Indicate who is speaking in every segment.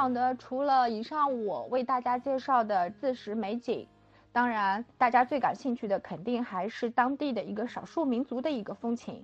Speaker 1: 往的除了以上我为大家介绍的自食美景，当然大家最感兴趣的肯定还是当地的一个少数民族的一个风情。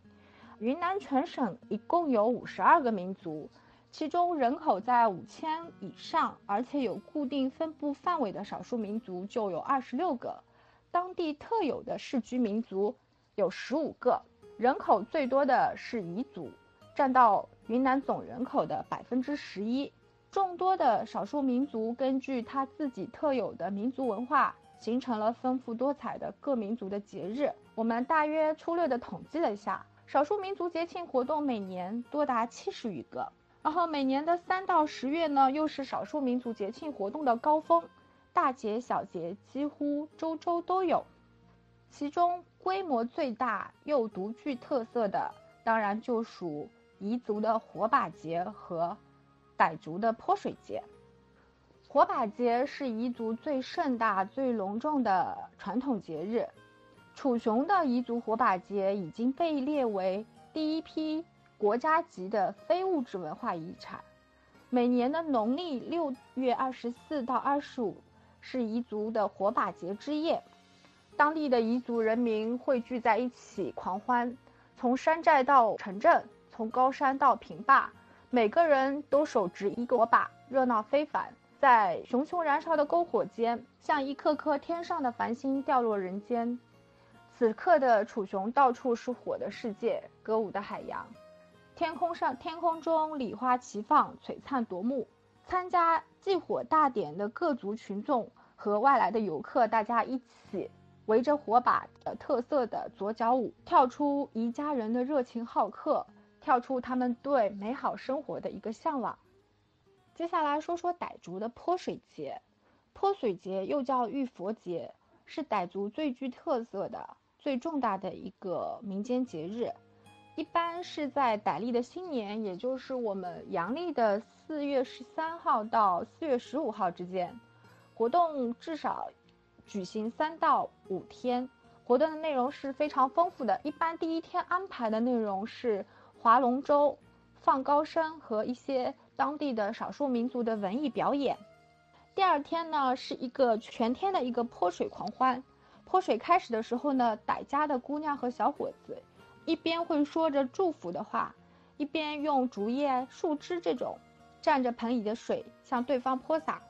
Speaker 1: 云南全省一共有五十二个民族，其中人口在五千以上，而且有固定分布范围的少数民族就有二十六个，当地特有的世居民族有十五个，人口最多的是彝族。占到云南总人口的百分之十一。众多的少数民族根据他自己特有的民族文化，形成了丰富多彩的各民族的节日。我们大约粗略的统计了一下，少数民族节庆活动每年多达七十余个。然后每年的三到十月呢，又是少数民族节庆活动的高峰，大节小节几乎周周都有。其中规模最大又独具特色的，当然就属。彝族的火把节和傣族的泼水节。火把节是彝族最盛大、最隆重的传统节日。楚雄的彝族火把节已经被列为第一批国家级的非物质文化遗产。每年的农历六月二十四到二十五是彝族的火把节之夜，当地的彝族人民汇聚在一起狂欢，从山寨到城镇。从高山到平坝，每个人都手执一个火把，热闹非凡。在熊熊燃烧的篝火间，像一颗颗天上的繁星掉落人间。此刻的楚雄，到处是火的世界，歌舞的海洋。天空上，天空中礼花齐放，璀璨夺目。参加祭火大典的各族群众和外来的游客，大家一起围着火把的特色的左脚舞，跳出彝家人的热情好客。跳出他们对美好生活的一个向往。接下来说说傣族的泼水节。泼水节又叫浴佛节，是傣族最具特色的、最重大的一个民间节日。一般是在傣历的新年，也就是我们阳历的四月十三号到四月十五号之间，活动至少举行三到五天。活动的内容是非常丰富的。一般第一天安排的内容是。划龙舟、放高声和一些当地的少数民族的文艺表演。第二天呢，是一个全天的一个泼水狂欢。泼水开始的时候呢，傣家的姑娘和小伙子一边会说着祝福的话，一边用竹叶、树枝这种蘸着盆里的水向对方泼洒。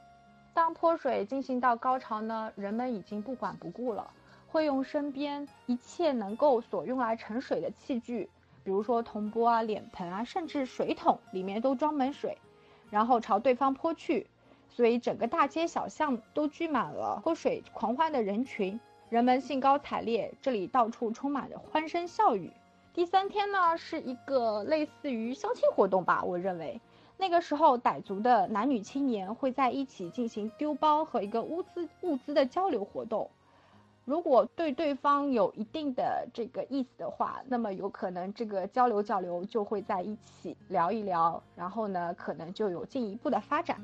Speaker 1: 当泼水进行到高潮呢，人们已经不管不顾了，会用身边一切能够所用来盛水的器具。比如说铜钵啊、脸盆啊，甚至水桶里面都装满水，然后朝对方泼去，所以整个大街小巷都聚满了泼水狂欢的人群，人们兴高采烈，这里到处充满着欢声笑语。第三天呢，是一个类似于相亲活动吧，我认为那个时候傣族的男女青年会在一起进行丢包和一个物资物资的交流活动。如果对对方有一定的这个意思的话，那么有可能这个交流交流就会在一起聊一聊，然后呢，可能就有进一步的发展。